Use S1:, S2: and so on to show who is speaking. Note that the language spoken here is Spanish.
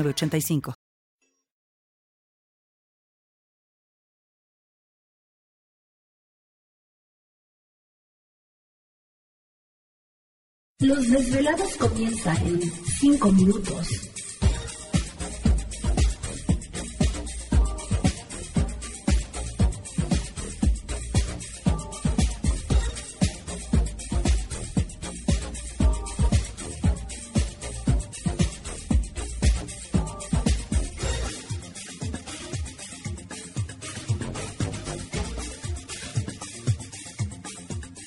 S1: 85
S2: Los desvelados comienzan en 5 minutos.